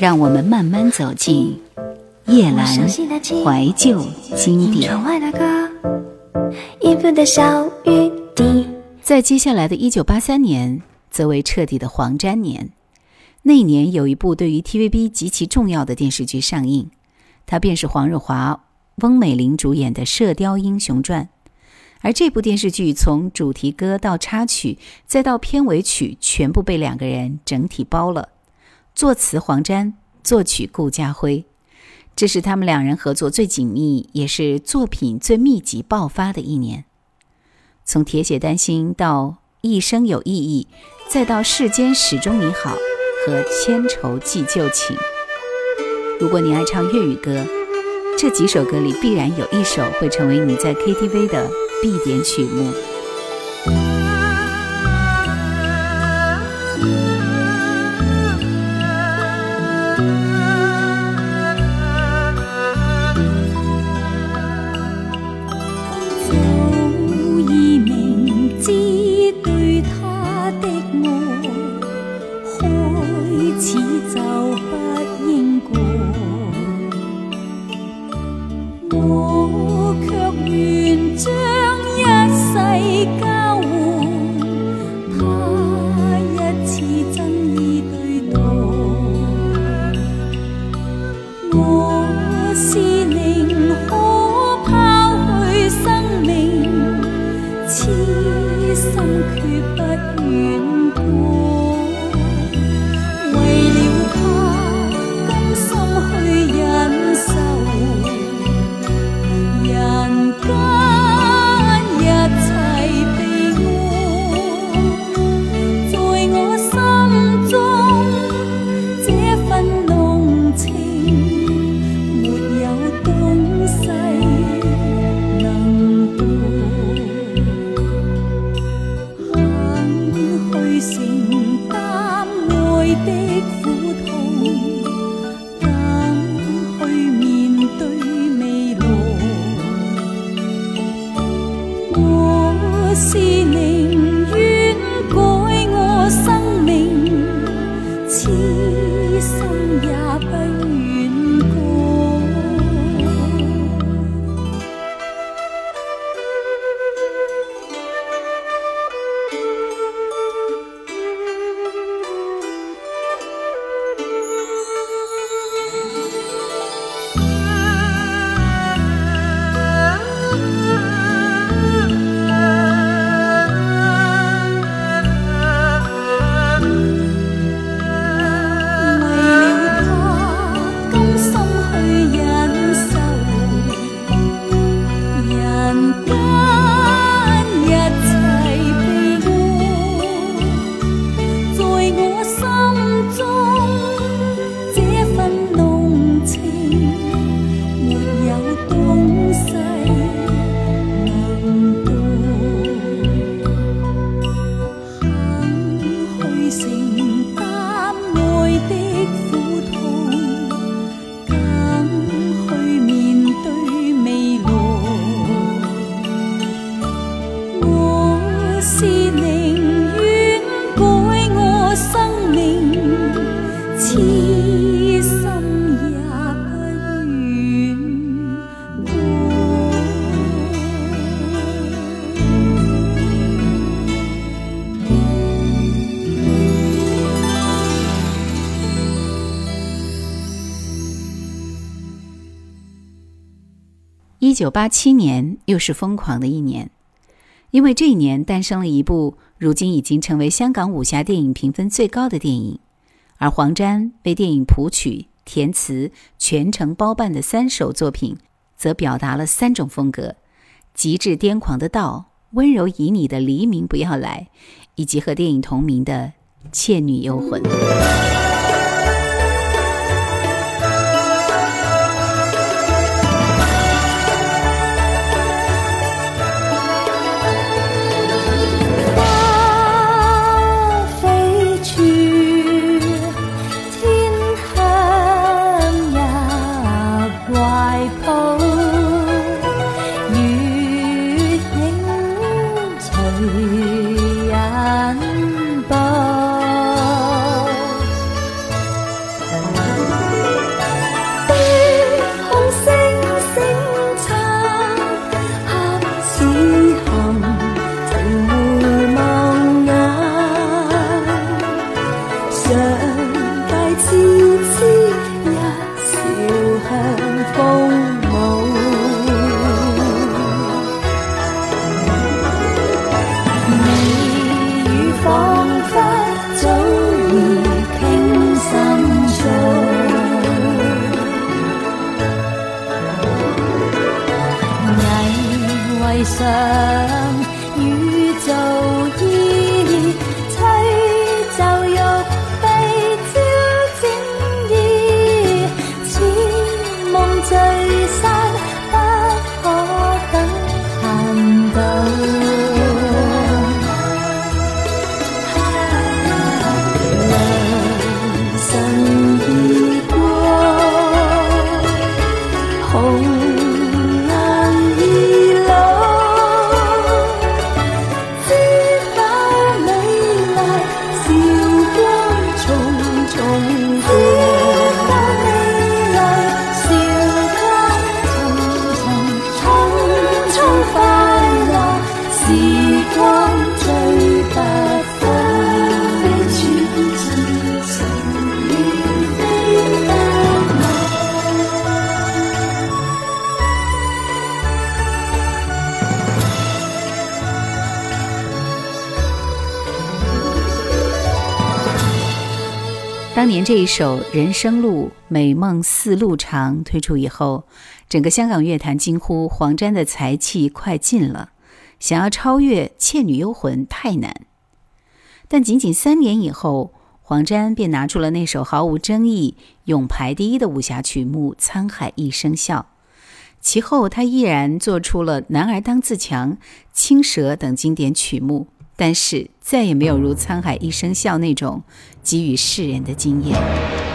让我们慢慢走进叶阑怀旧经典。在接下来的一九八三年，则为彻底的黄沾年。那年有一部对于 TVB 极其重要的电视剧上映，它便是黄日华、翁美玲主演的《射雕英雄传》。而这部电视剧从主题歌到插曲，再到片尾曲，全部被两个人整体包了。作词黄沾，作曲顾嘉辉，这是他们两人合作最紧密，也是作品最密集爆发的一年。从《铁血丹心》到《一生有意义》，再到《世间始终你好》和《千愁记旧情》。如果你爱唱粤语歌，这几首歌里必然有一首会成为你在 KTV 的。必点曲目。sim. 一九八七年又是疯狂的一年，因为这一年诞生了一部如今已经成为香港武侠电影评分最高的电影，而黄沾为电影谱曲、填词全程包办的三首作品，则表达了三种风格：极致癫狂的道、温柔旖旎的黎明不要来，以及和电影同名的《倩女幽魂》。啊年这一首《人生路美梦似路长》推出以后，整个香港乐坛惊呼黄沾的才气快尽了，想要超越《倩女幽魂》太难。但仅仅三年以后，黄沾便拿出了那首毫无争议、永排第一的武侠曲目《沧海一声笑》。其后，他依然做出了《男儿当自强》《青蛇》等经典曲目。但是再也没有如《沧海一声笑》那种给予世人的惊艳。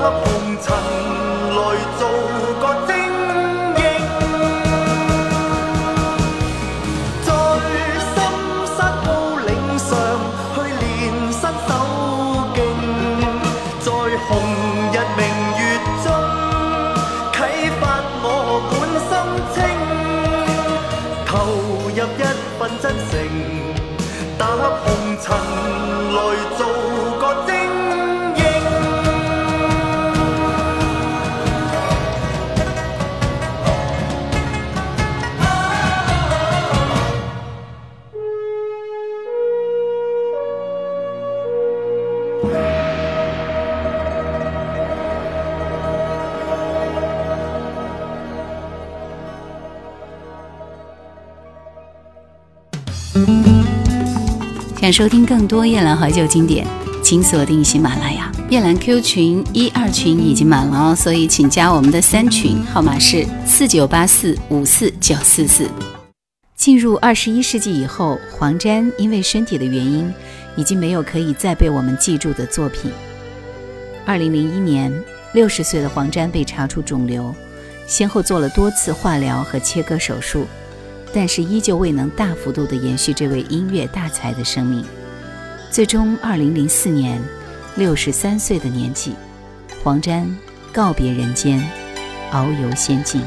love. 想收听更多夜兰怀旧经典，请锁定喜马拉雅。夜兰 Q 群一二群已经满了哦，所以请加我们的三群，号码是四九八四五四九四四。进入二十一世纪以后，黄沾因为身体的原因，已经没有可以再被我们记住的作品。二零零一年，六十岁的黄沾被查出肿瘤，先后做了多次化疗和切割手术。但是依旧未能大幅度地延续这位音乐大才的生命。最终，二零零四年，六十三岁的年纪，黄沾告别人间，遨游仙境。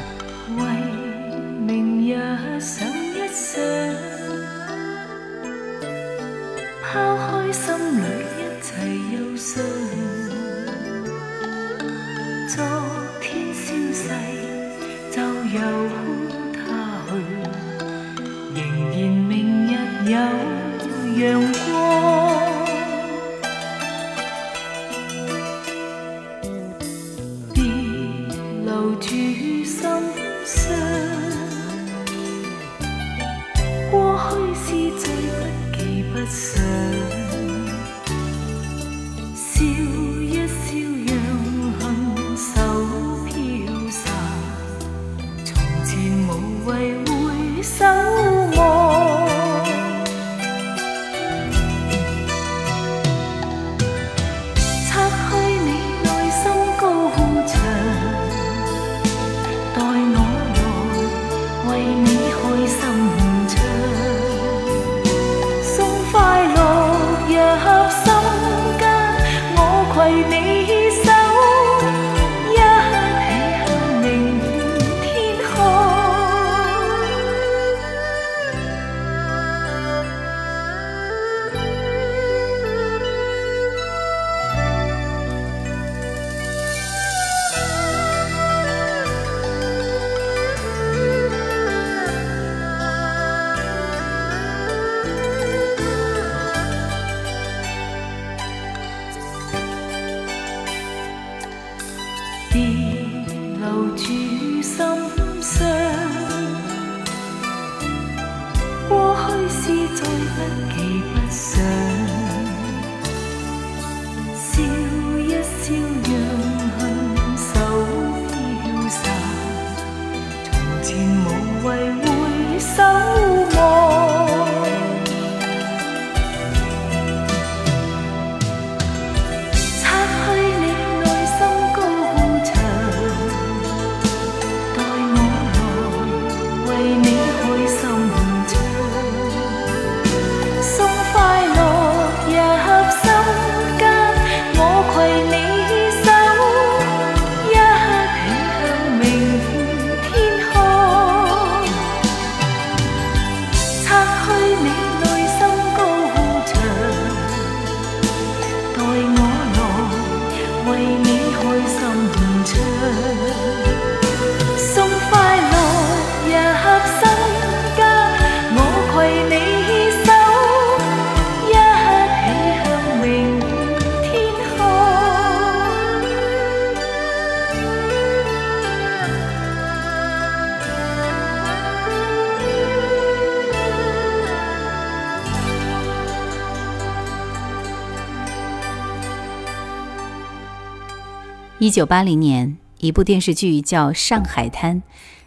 一九八零年，一部电视剧叫《上海滩》，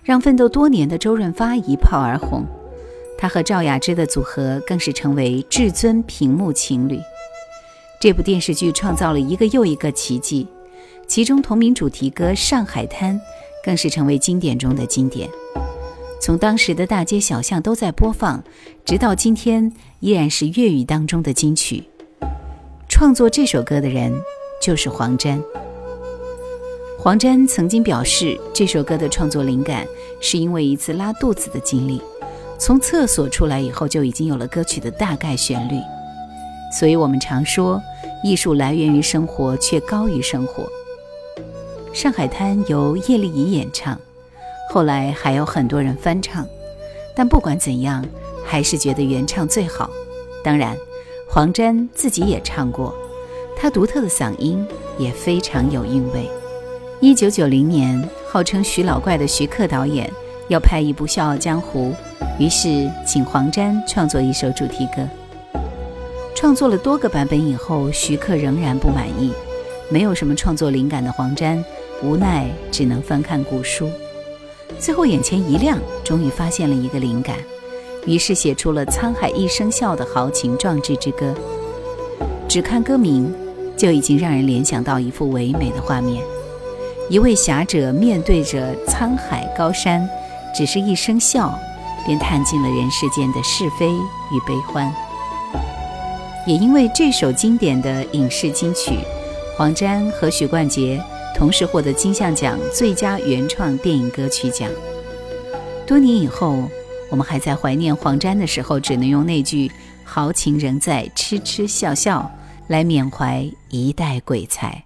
让奋斗多年的周润发一炮而红。他和赵雅芝的组合更是成为至尊屏幕情侣。这部电视剧创造了一个又一个奇迹，其中同名主题歌《上海滩》更是成为经典中的经典。从当时的大街小巷都在播放，直到今天依然是粤语当中的金曲。创作这首歌的人就是黄沾。黄沾曾经表示，这首歌的创作灵感是因为一次拉肚子的经历。从厕所出来以后，就已经有了歌曲的大概旋律。所以我们常说，艺术来源于生活，却高于生活。《上海滩》由叶丽仪演唱，后来还有很多人翻唱，但不管怎样，还是觉得原唱最好。当然，黄沾自己也唱过，他独特的嗓音也非常有韵味。一九九零年，号称徐老怪的徐克导演要拍一部《笑傲江湖》，于是请黄沾创作一首主题歌。创作了多个版本以后，徐克仍然不满意，没有什么创作灵感的黄沾无奈只能翻看古书。最后眼前一亮，终于发现了一个灵感，于是写出了《沧海一声笑》的豪情壮志之歌。只看歌名，就已经让人联想到一幅唯美的画面：一位侠者面对着沧海高山，只是一声笑，便叹尽了人世间的是非与悲欢。也因为这首经典的影视金曲，黄沾和许冠杰同时获得金像奖最佳原创电影歌曲奖。多年以后，我们还在怀念黄沾的时候，只能用那句“豪情仍在，痴痴笑笑”来缅怀一代鬼才。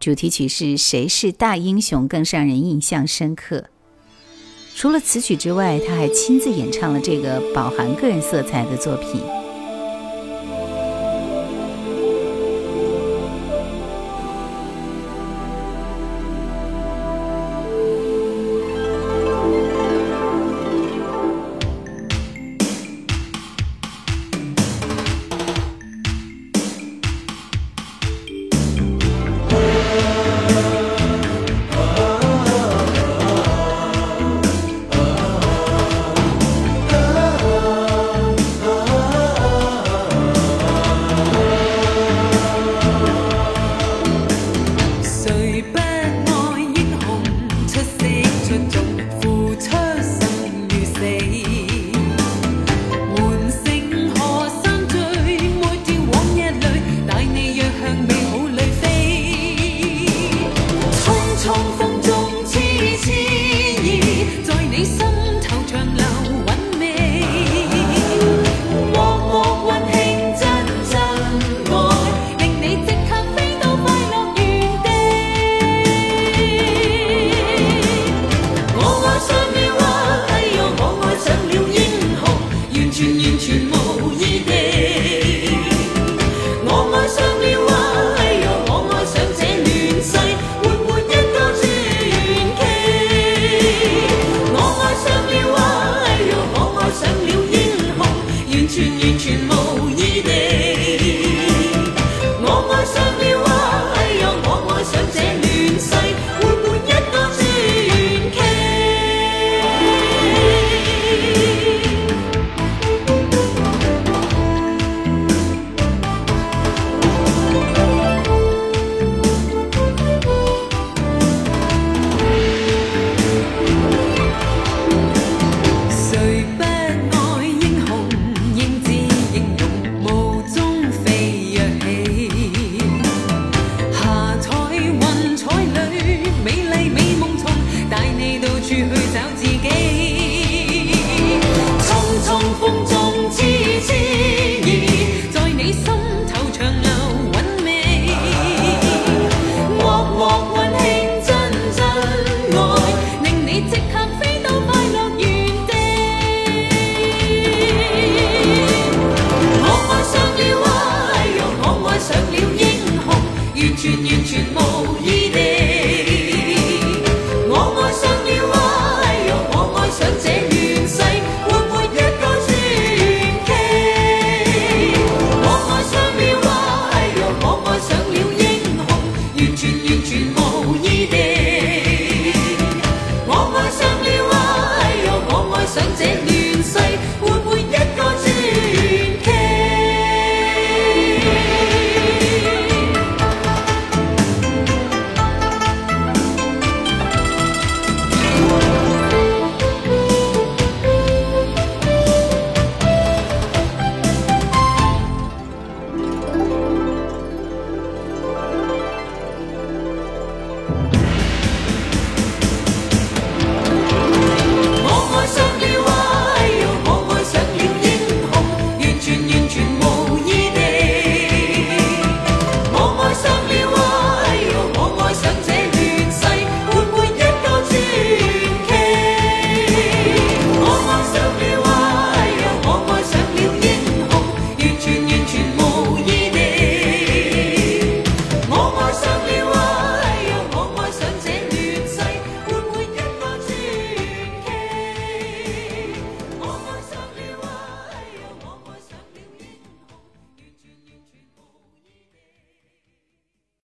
主题曲是谁是大英雄更让人印象深刻。除了此曲之外，他还亲自演唱了这个饱含个人色彩的作品。